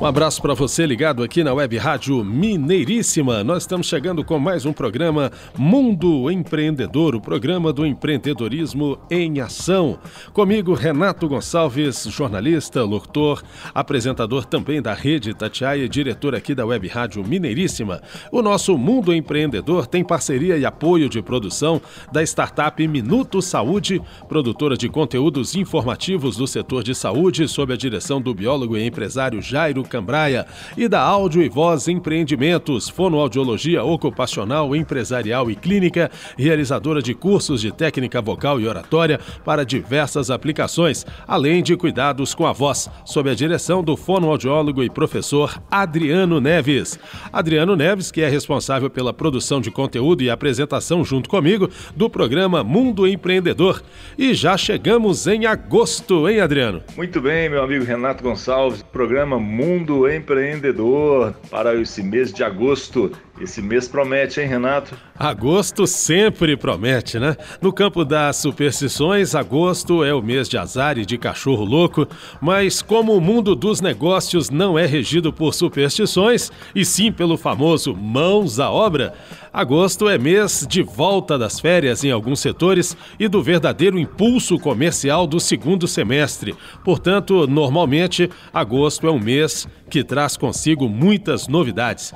Um abraço para você ligado aqui na Web Rádio Mineiríssima. Nós estamos chegando com mais um programa Mundo Empreendedor, o programa do empreendedorismo em ação. Comigo, Renato Gonçalves, jornalista, locutor, apresentador também da Rede Tatiaia, diretor aqui da Web Rádio Mineiríssima. O nosso Mundo Empreendedor tem parceria e apoio de produção da startup Minuto Saúde, produtora de conteúdos informativos do setor de saúde, sob a direção do biólogo e empresário Jairo Cambraia e da Áudio e Voz Empreendimentos, fonoaudiologia ocupacional, empresarial e clínica, realizadora de cursos de técnica vocal e oratória para diversas aplicações, além de cuidados com a voz, sob a direção do fonoaudiólogo e professor Adriano Neves. Adriano Neves, que é responsável pela produção de conteúdo e apresentação junto comigo do programa Mundo Empreendedor. E já chegamos em agosto, hein, Adriano? Muito bem, meu amigo Renato Gonçalves, programa Mundo Mundo Empreendedor para esse mês de agosto. Esse mês promete, hein, Renato? Agosto sempre promete, né? No campo das superstições, agosto é o mês de azar e de cachorro louco, mas como o mundo dos negócios não é regido por superstições, e sim pelo famoso mãos à obra, agosto é mês de volta das férias em alguns setores e do verdadeiro impulso comercial do segundo semestre. Portanto, normalmente, agosto é um mês que traz consigo muitas novidades.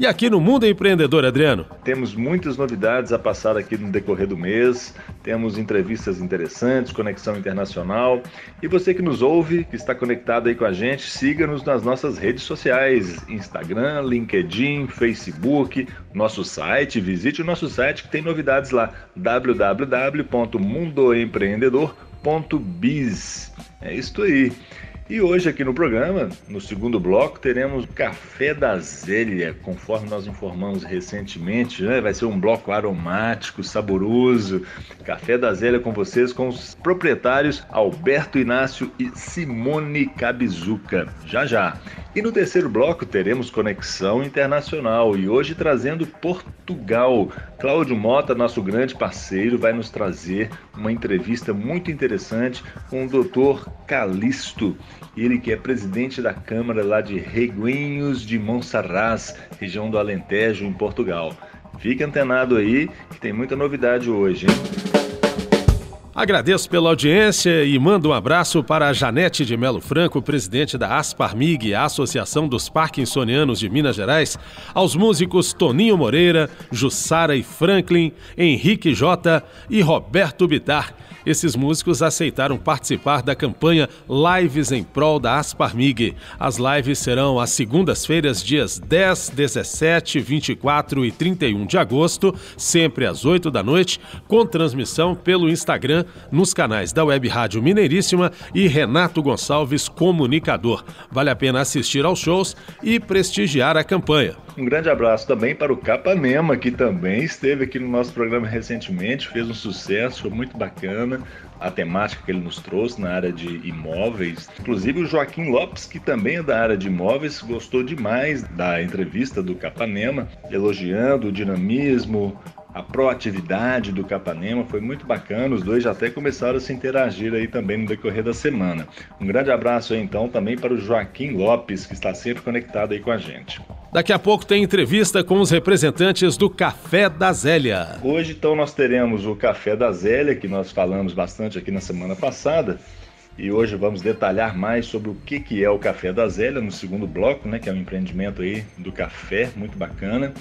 E aqui no Mundo Empreendedor, Adriano? Temos muitas novidades a passar aqui no decorrer do mês, temos entrevistas interessantes, conexão internacional. E você que nos ouve, que está conectado aí com a gente, siga-nos nas nossas redes sociais: Instagram, LinkedIn, Facebook, nosso site. Visite o nosso site que tem novidades lá: www.mundoempreendedor.biz. É isso aí. E hoje aqui no programa, no segundo bloco, teremos Café da Zélia, conforme nós informamos recentemente, né? vai ser um bloco aromático, saboroso. Café da Zélia com vocês, com os proprietários Alberto Inácio e Simone Cabizuca. Já já. E no terceiro bloco teremos Conexão Internacional e hoje trazendo Portugal. Cláudio Mota, nosso grande parceiro, vai nos trazer uma entrevista muito interessante com o Dr. Calixto ele que é presidente da Câmara lá de Reguinhos de Monsaraz, região do Alentejo, em Portugal. Fique antenado aí, que tem muita novidade hoje. Hein? Agradeço pela audiência e mando um abraço para a Janete de Melo Franco, presidente da Asparmig, a Associação dos Parkinsonianos de Minas Gerais, aos músicos Toninho Moreira, Jussara e Franklin, Henrique Jota e Roberto Bitar esses músicos aceitaram participar da campanha Lives em Prol da Asparmig. As lives serão às segundas-feiras, dias 10, 17, 24 e 31 de agosto, sempre às 8 da noite, com transmissão pelo Instagram nos canais da Web Rádio Mineiríssima e Renato Gonçalves Comunicador. Vale a pena assistir aos shows e prestigiar a campanha. Um grande abraço também para o Capanema, que também esteve aqui no nosso programa recentemente, fez um sucesso, foi muito bacana a temática que ele nos trouxe na área de imóveis. Inclusive o Joaquim Lopes, que também é da área de imóveis, gostou demais da entrevista do Capanema, elogiando o dinamismo, a proatividade do Capanema foi muito bacana. Os dois já até começaram a se interagir aí também no decorrer da semana. Um grande abraço aí então também para o Joaquim Lopes, que está sempre conectado aí com a gente. Daqui a pouco tem entrevista com os representantes do Café da Zélia. Hoje então nós teremos o Café da Zélia, que nós falamos bastante aqui na semana passada. E hoje vamos detalhar mais sobre o que, que é o Café da Zélia no segundo bloco, né, que é um empreendimento aí do café, muito bacana.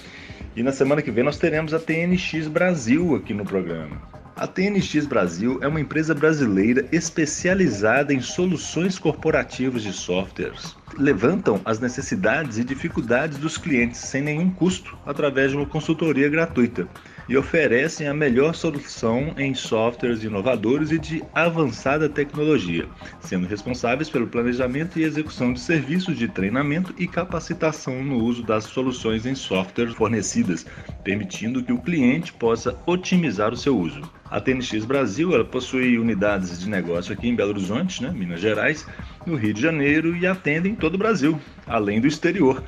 E na semana que vem nós teremos a TNX Brasil aqui no programa. A TNX Brasil é uma empresa brasileira especializada em soluções corporativas de softwares. Levantam as necessidades e dificuldades dos clientes sem nenhum custo através de uma consultoria gratuita e oferecem a melhor solução em softwares inovadores e de avançada tecnologia, sendo responsáveis pelo planejamento e execução de serviços de treinamento e capacitação no uso das soluções em softwares fornecidas, permitindo que o cliente possa otimizar o seu uso. A TNX Brasil ela possui unidades de negócio aqui em Belo Horizonte, né, Minas Gerais, no Rio de Janeiro e atendem todo o Brasil, além do exterior.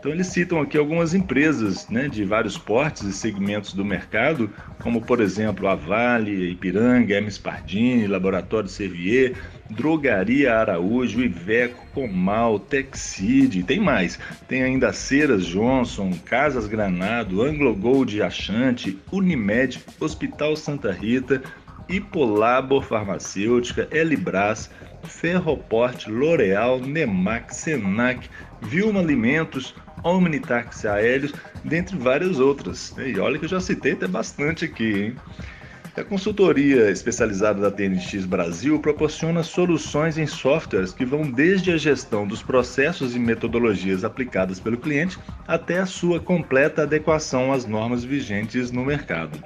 Então eles citam aqui algumas empresas né, de vários portes e segmentos do mercado, como por exemplo a Vale, Ipiranga, Hermes Pardini, Laboratório Servier, Drogaria Araújo, Iveco, Comal, Texid, tem mais. Tem ainda Ceras Johnson, Casas Granado, Anglo Gold Achante, Unimed, Hospital Santa Rita, Hipolabor Farmacêutica, Elibras, Ferroporte, L'Oreal, Nemac, Senac, Vilma Alimentos, Omnitaxi Aéreos, dentre várias outras. E olha que eu já citei até bastante aqui, hein? A consultoria especializada da TNX Brasil proporciona soluções em softwares que vão desde a gestão dos processos e metodologias aplicadas pelo cliente até a sua completa adequação às normas vigentes no mercado.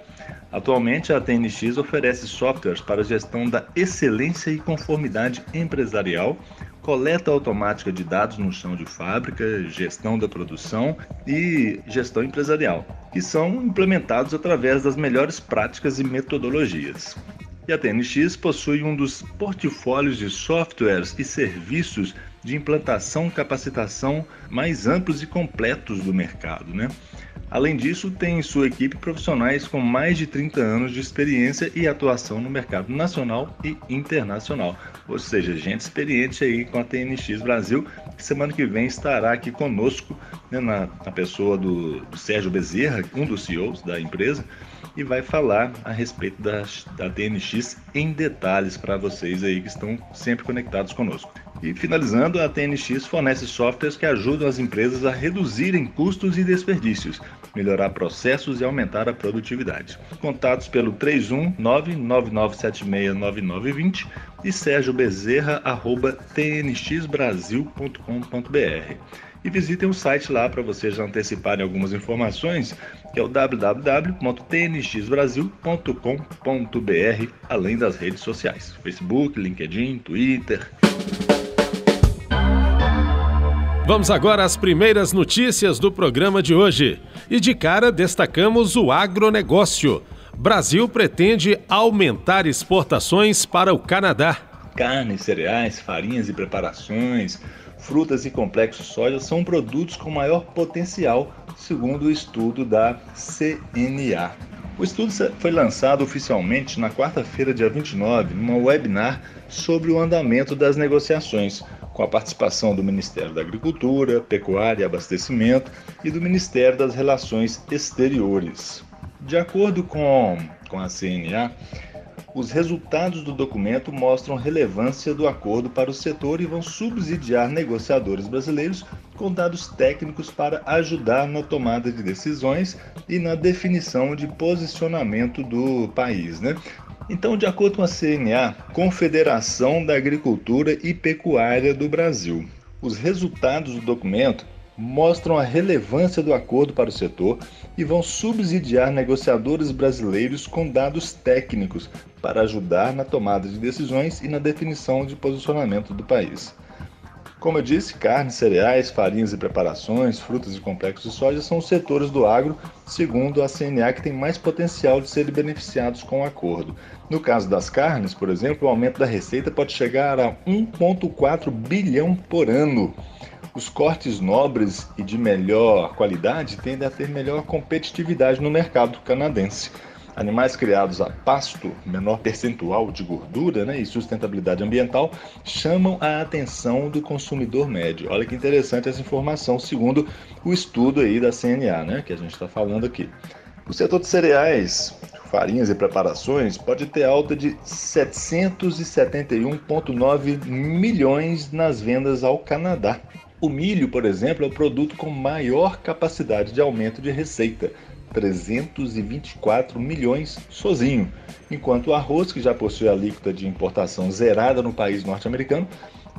Atualmente, a TNX oferece softwares para gestão da excelência e conformidade empresarial, coleta automática de dados no chão de fábrica, gestão da produção e gestão empresarial, que são implementados através das melhores práticas e metodologias. E a TNX possui um dos portfólios de softwares e serviços de implantação e capacitação mais amplos e completos do mercado. Né? Além disso, tem em sua equipe profissionais com mais de 30 anos de experiência e atuação no mercado nacional e internacional. Ou seja, gente experiente aí com a TNX Brasil, que semana que vem estará aqui conosco, né, na, na, pessoa do, do Sérgio Bezerra, um dos CEOs da empresa, e vai falar a respeito da, da TNX em detalhes para vocês aí que estão sempre conectados conosco. E finalizando, a TNX fornece softwares que ajudam as empresas a reduzirem custos e desperdícios, melhorar processos e aumentar a produtividade. Contatos pelo 31999769920 e sergiobezerra@tnxbrasil.com.br. E visitem o site lá para vocês anteciparem algumas informações, que é o www.tnxbrasil.com.br, além das redes sociais: Facebook, LinkedIn, Twitter. Vamos agora às primeiras notícias do programa de hoje. E de cara destacamos o agronegócio. Brasil pretende aumentar exportações para o Canadá. Carnes, cereais, farinhas e preparações, frutas e complexos soja são produtos com maior potencial, segundo o estudo da CNA. O estudo foi lançado oficialmente na quarta-feira, dia 29, numa webinar sobre o andamento das negociações com a participação do Ministério da Agricultura, Pecuária e Abastecimento e do Ministério das Relações Exteriores. De acordo com, com a CNA, os resultados do documento mostram relevância do acordo para o setor e vão subsidiar negociadores brasileiros com dados técnicos para ajudar na tomada de decisões e na definição de posicionamento do país. Né? Então, de acordo com a CNA, Confederação da Agricultura e Pecuária do Brasil, os resultados do documento mostram a relevância do acordo para o setor e vão subsidiar negociadores brasileiros com dados técnicos para ajudar na tomada de decisões e na definição de posicionamento do país. Como eu disse, carnes, cereais, farinhas e preparações, frutas e complexos de soja são os setores do agro, segundo a CNA, que tem mais potencial de serem beneficiados com o acordo. No caso das carnes, por exemplo, o aumento da receita pode chegar a 1,4 bilhão por ano. Os cortes nobres e de melhor qualidade tendem a ter melhor competitividade no mercado canadense. Animais criados a pasto, menor percentual de gordura né, e sustentabilidade ambiental, chamam a atenção do consumidor médio. Olha que interessante essa informação, segundo o estudo aí da CNA, né, que a gente está falando aqui. O setor de cereais, farinhas e preparações pode ter alta de 771,9 milhões nas vendas ao Canadá. O milho, por exemplo, é o produto com maior capacidade de aumento de receita, 324 milhões sozinho, enquanto o arroz, que já possui a alíquota de importação zerada no país norte-americano,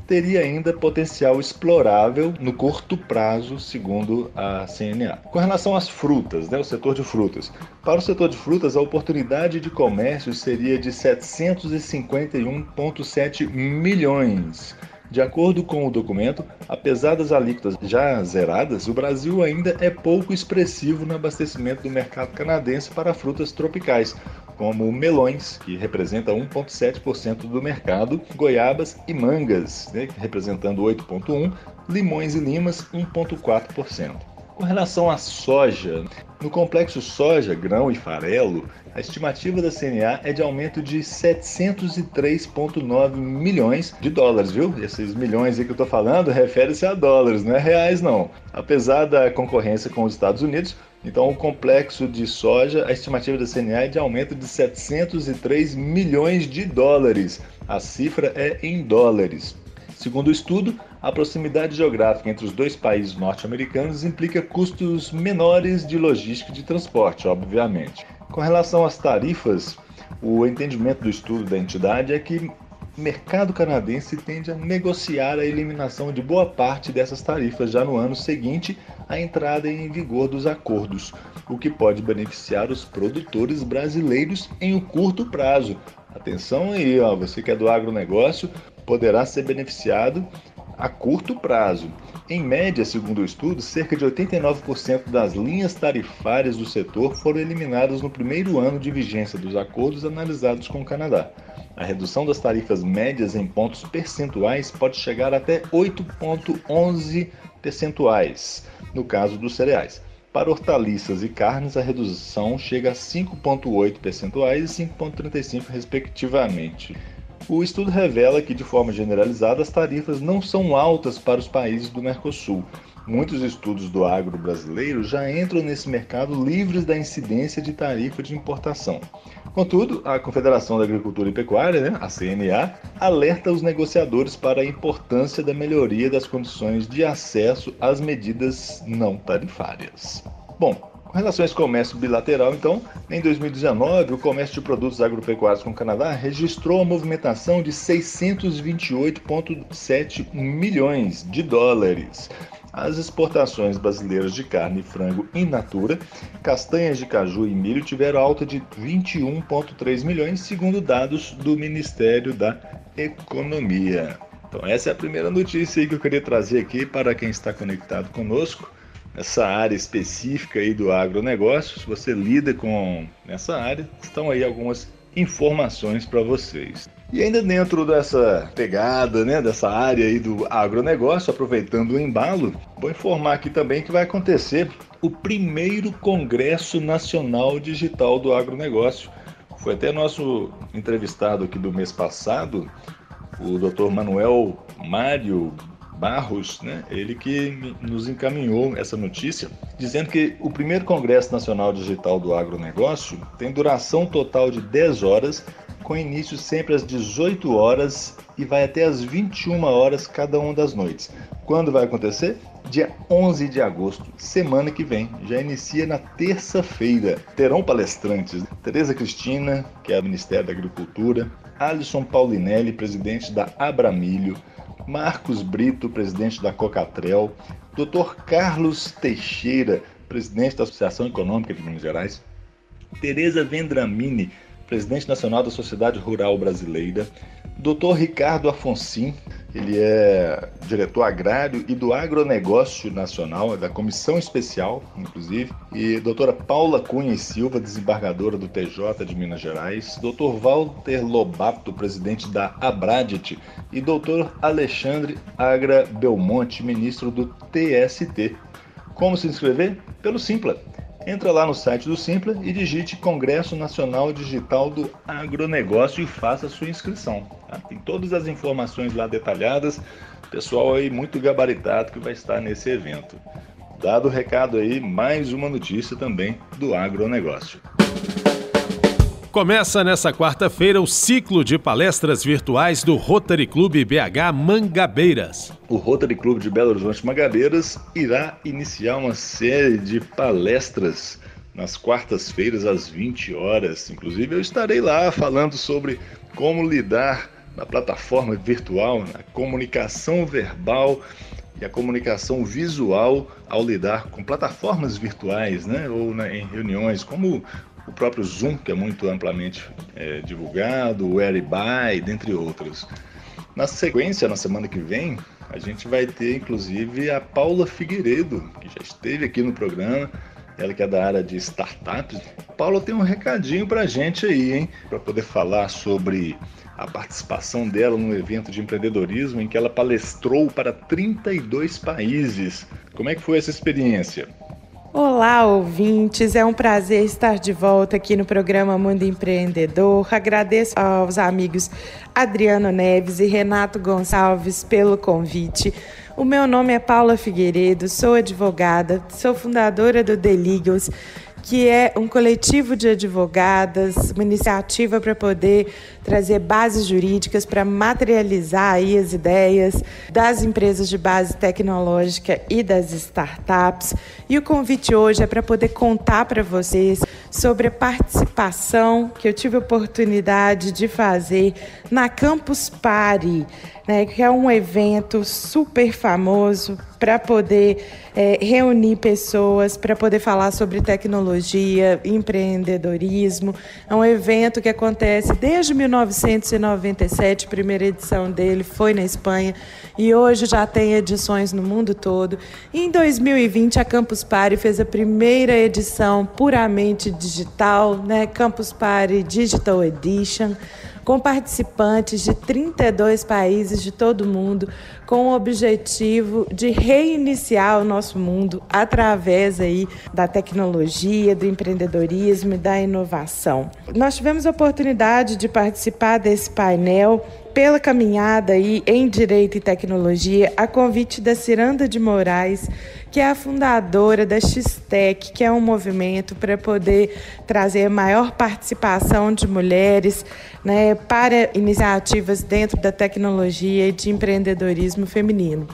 teria ainda potencial explorável no curto prazo, segundo a CNA. Com relação às frutas, né, o setor de frutas. Para o setor de frutas, a oportunidade de comércio seria de 751,7 milhões de acordo com o documento, apesar das alíquotas já zeradas, o Brasil ainda é pouco expressivo no abastecimento do mercado canadense para frutas tropicais, como melões, que representa 1,7% do mercado, goiabas e mangas, né, representando 8,1%, limões e limas, 1,4%. Com relação à soja, no complexo soja, grão e farelo, a estimativa da CNA é de aumento de 703,9 milhões de dólares, viu? Esses milhões aí que eu tô falando refere-se a dólares, não é reais não. Apesar da concorrência com os Estados Unidos, então o complexo de soja, a estimativa da CNA é de aumento de 703 milhões de dólares. A cifra é em dólares. Segundo o estudo, a proximidade geográfica entre os dois países norte-americanos implica custos menores de logística e de transporte, obviamente. Com relação às tarifas, o entendimento do estudo da entidade é que o mercado canadense tende a negociar a eliminação de boa parte dessas tarifas já no ano seguinte à entrada em vigor dos acordos, o que pode beneficiar os produtores brasileiros em um curto prazo. Atenção aí, ó, você que é do agronegócio poderá ser beneficiado a curto prazo. Em média, segundo o estudo, cerca de 89% das linhas tarifárias do setor foram eliminadas no primeiro ano de vigência dos acordos analisados com o Canadá. A redução das tarifas médias em pontos percentuais pode chegar até 8,11 percentuais, no caso dos cereais. Para hortaliças e carnes, a redução chega a 5,8 percentuais e 5,35 respectivamente. O estudo revela que, de forma generalizada, as tarifas não são altas para os países do Mercosul. Muitos estudos do agro brasileiro já entram nesse mercado livres da incidência de tarifa de importação. Contudo, a Confederação da Agricultura e Pecuária, né, a CNA, alerta os negociadores para a importância da melhoria das condições de acesso às medidas não tarifárias. Bom, esse comércio bilateral, então, em 2019, o comércio de produtos agropecuários com o Canadá registrou a movimentação de 628,7 milhões de dólares. As exportações brasileiras de carne e frango in natura, castanhas de caju e milho tiveram alta de 21,3 milhões, segundo dados do Ministério da Economia. Então, essa é a primeira notícia que eu queria trazer aqui para quem está conectado conosco essa área específica aí do agronegócio, se você lida com essa área, estão aí algumas informações para vocês. E ainda dentro dessa pegada, né, dessa área aí do agronegócio, aproveitando o embalo, vou informar aqui também que vai acontecer o primeiro Congresso Nacional Digital do Agronegócio. Foi até nosso entrevistado aqui do mês passado, o Dr. Manuel Mário Barros, né, ele que nos encaminhou essa notícia, dizendo que o primeiro Congresso Nacional Digital do Agronegócio tem duração total de 10 horas, com início sempre às 18 horas e vai até às 21 horas cada uma das noites. Quando vai acontecer? Dia 11 de agosto, semana que vem, já inicia na terça-feira. Terão palestrantes Tereza Cristina, que é do Ministério da Agricultura, Alisson Paulinelli, presidente da Abramilho, Marcos Brito, presidente da Cocatrel, Dr. Carlos Teixeira, presidente da Associação Econômica de Minas Gerais, Tereza Vendramini, presidente nacional da Sociedade Rural Brasileira, Dr. Ricardo Afonsim, ele é diretor agrário e do agronegócio nacional, é da comissão especial, inclusive, e doutora Paula Cunha e Silva, desembargadora do TJ de Minas Gerais, doutor Walter Lobato, presidente da Abradit, e doutor Alexandre Agra Belmonte, ministro do TST. Como se inscrever? Pelo Simpla entra lá no site do Simpla e digite Congresso Nacional Digital do Agronegócio e faça sua inscrição. Tá? Tem todas as informações lá detalhadas, pessoal aí muito gabaritado que vai estar nesse evento. Dado o recado aí, mais uma notícia também do agronegócio. Começa nessa quarta-feira o ciclo de palestras virtuais do Rotary Clube BH Mangabeiras. O Rotary Clube de Belo Horizonte Mangabeiras irá iniciar uma série de palestras nas quartas-feiras às 20 horas. Inclusive eu estarei lá falando sobre como lidar na plataforma virtual, na comunicação verbal e a comunicação visual ao lidar com plataformas virtuais, né, ou na, em reuniões, como o próprio Zoom, que é muito amplamente é, divulgado, o Airby, dentre outros. Na sequência, na semana que vem, a gente vai ter inclusive a Paula Figueiredo, que já esteve aqui no programa, ela que é da área de startups. Paula tem um recadinho para a gente aí, hein? Para poder falar sobre a participação dela no evento de empreendedorismo em que ela palestrou para 32 países. Como é que foi essa experiência? Olá, ouvintes. É um prazer estar de volta aqui no programa Mundo Empreendedor. Agradeço aos amigos Adriano Neves e Renato Gonçalves pelo convite. O meu nome é Paula Figueiredo, sou advogada, sou fundadora do The Legals que é um coletivo de advogadas, uma iniciativa para poder trazer bases jurídicas para materializar aí as ideias das empresas de base tecnológica e das startups. E o convite hoje é para poder contar para vocês sobre a participação que eu tive a oportunidade de fazer na Campus Party né, que é um evento super famoso para poder é, reunir pessoas, para poder falar sobre tecnologia, empreendedorismo. É um evento que acontece desde 1997, a primeira edição dele foi na Espanha, e hoje já tem edições no mundo todo. Em 2020, a Campus Party fez a primeira edição puramente digital, né, Campus Party Digital Edition com participantes de 32 países de todo o mundo, com o objetivo de reiniciar o nosso mundo através aí da tecnologia, do empreendedorismo e da inovação. Nós tivemos a oportunidade de participar desse painel pela caminhada aí em Direito e Tecnologia, a convite da Ciranda de Moraes, que é a fundadora da Xtec, que é um movimento para poder trazer maior participação de mulheres né, para iniciativas dentro da tecnologia e de empreendedorismo feminino.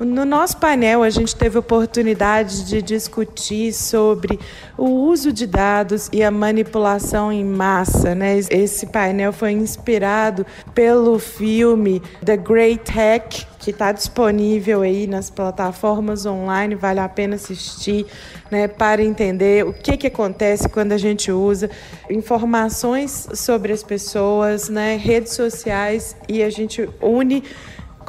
No nosso painel, a gente teve oportunidade de discutir sobre o uso de dados e a manipulação em massa. Né? Esse painel foi inspirado pelo filme The Great Hack, que está disponível aí nas plataformas online, vale a pena assistir, né, para entender o que, que acontece quando a gente usa informações sobre as pessoas, né, redes sociais e a gente une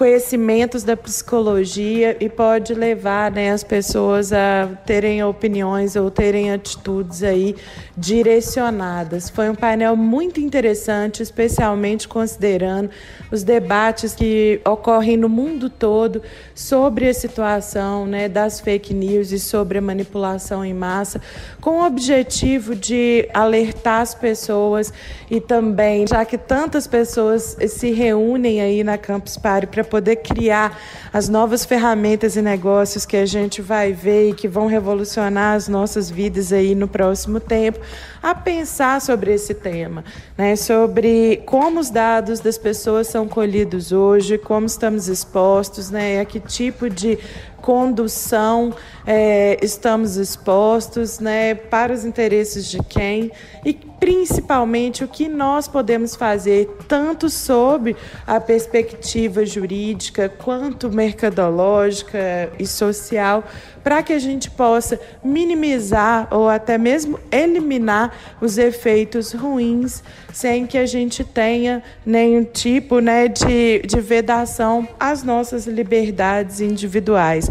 conhecimentos da psicologia e pode levar né, as pessoas a terem opiniões ou terem atitudes aí direcionadas. Foi um painel muito interessante, especialmente considerando os debates que ocorrem no mundo todo sobre a situação né, das fake news e sobre a manipulação em massa, com o objetivo de alertar as pessoas e também, já que tantas pessoas se reúnem aí na Campus Party para poder criar as novas ferramentas e negócios que a gente vai ver e que vão revolucionar as nossas vidas aí no próximo tempo, a pensar sobre esse tema, né? sobre como os dados das pessoas são colhidos hoje, como estamos expostos, né? a que tipo de condução é, estamos expostos, né, para os interesses de quem e principalmente o que nós podemos fazer tanto sob a perspectiva jurídica quanto mercadológica e social para que a gente possa minimizar ou até mesmo eliminar os efeitos ruins sem que a gente tenha nenhum tipo né, de, de vedação às nossas liberdades individuais.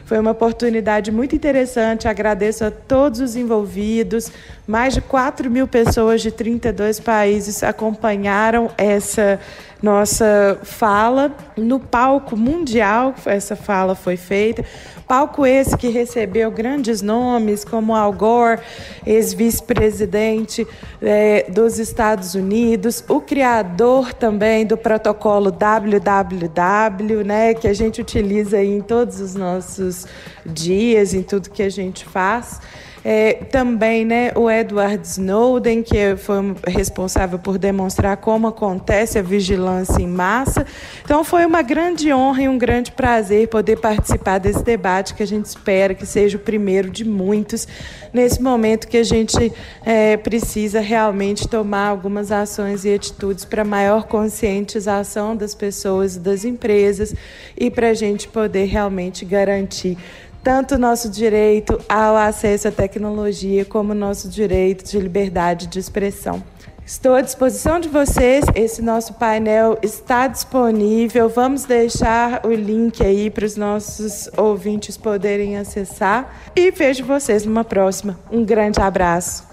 Foi uma oportunidade muito interessante, agradeço a todos os envolvidos, mais de 4 mil pessoas de 32 países acompanharam essa nossa fala. No palco mundial, essa fala foi feita. Palco esse que recebeu grandes nomes como Al Gore, ex-vice-presidente é, dos Estados Unidos, o criador também do protocolo WWW, né, que a gente utiliza em todos os nossos dias, em tudo que a gente faz. É, também né, o Edward Snowden, que foi responsável por demonstrar como acontece a vigilância em massa. Então, foi uma grande honra e um grande prazer poder participar desse debate, que a gente espera que seja o primeiro de muitos, nesse momento que a gente é, precisa realmente tomar algumas ações e atitudes para maior conscientização das pessoas e das empresas e para a gente poder realmente garantir tanto nosso direito ao acesso à tecnologia como nosso direito de liberdade de expressão. Estou à disposição de vocês. Esse nosso painel está disponível. Vamos deixar o link aí para os nossos ouvintes poderem acessar. E vejo vocês numa próxima. Um grande abraço.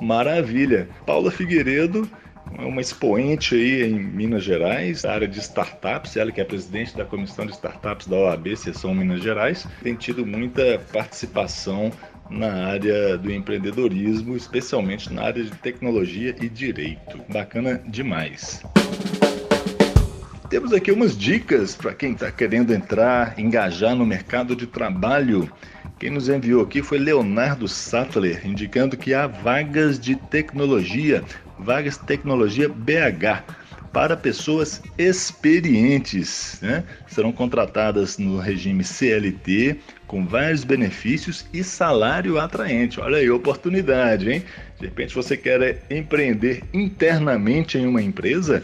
Maravilha. Paula Figueiredo é uma expoente aí em Minas Gerais, área de startups, ela que é presidente da Comissão de Startups da OAB, Seção Minas Gerais, tem tido muita participação na área do empreendedorismo, especialmente na área de tecnologia e direito. Bacana demais. Temos aqui umas dicas para quem está querendo entrar, engajar no mercado de trabalho. Quem nos enviou aqui foi Leonardo Sattler, indicando que há vagas de tecnologia, vagas tecnologia BH, para pessoas experientes. Né? Serão contratadas no regime CLT, com vários benefícios e salário atraente. Olha aí, oportunidade, hein? De repente você quer empreender internamente em uma empresa?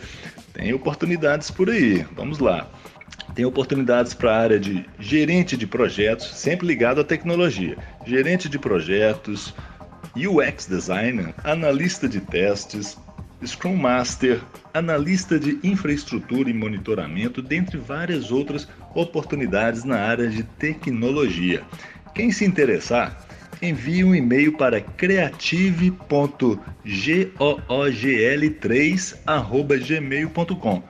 Tem oportunidades por aí. Vamos lá. Tem oportunidades para a área de gerente de projetos, sempre ligado à tecnologia. Gerente de projetos, UX designer, analista de testes, Scrum Master, analista de infraestrutura e monitoramento, dentre várias outras oportunidades na área de tecnologia. Quem se interessar, envie um e-mail para creative.googl3@gmail.com.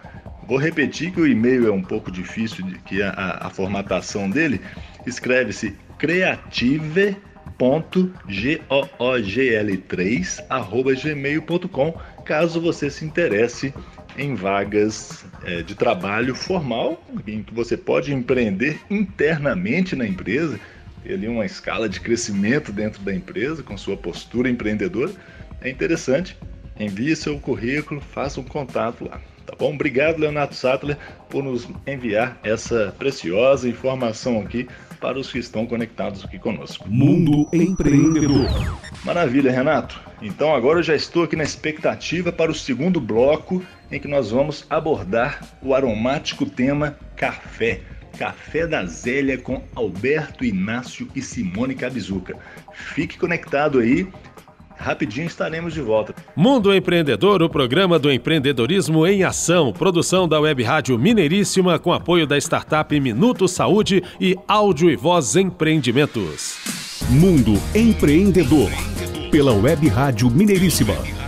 Vou repetir que o e-mail é um pouco difícil de que a, a, formatação dele escreve-se creative.googl3@gmail.com caso você se interesse em vagas é, de trabalho formal, em que você pode empreender internamente na empresa, ter ali uma escala de crescimento dentro da empresa, com sua postura empreendedora. É interessante. Envie seu currículo, faça um contato lá. Tá bom? Obrigado, Leonardo Sattler, por nos enviar essa preciosa informação aqui para os que estão conectados aqui conosco. Mundo Empreendedor. Maravilha, Renato. Então agora eu já estou aqui na expectativa para o segundo bloco em que nós vamos abordar o aromático tema café. Café da Zélia com Alberto Inácio e Simone Cabizuca. Fique conectado aí Rapidinho estaremos de volta. Mundo Empreendedor, o programa do empreendedorismo em ação. Produção da Web Rádio Mineiríssima com apoio da startup Minuto Saúde e Áudio e Voz Empreendimentos. Mundo Empreendedor. Pela Web Rádio Mineiríssima.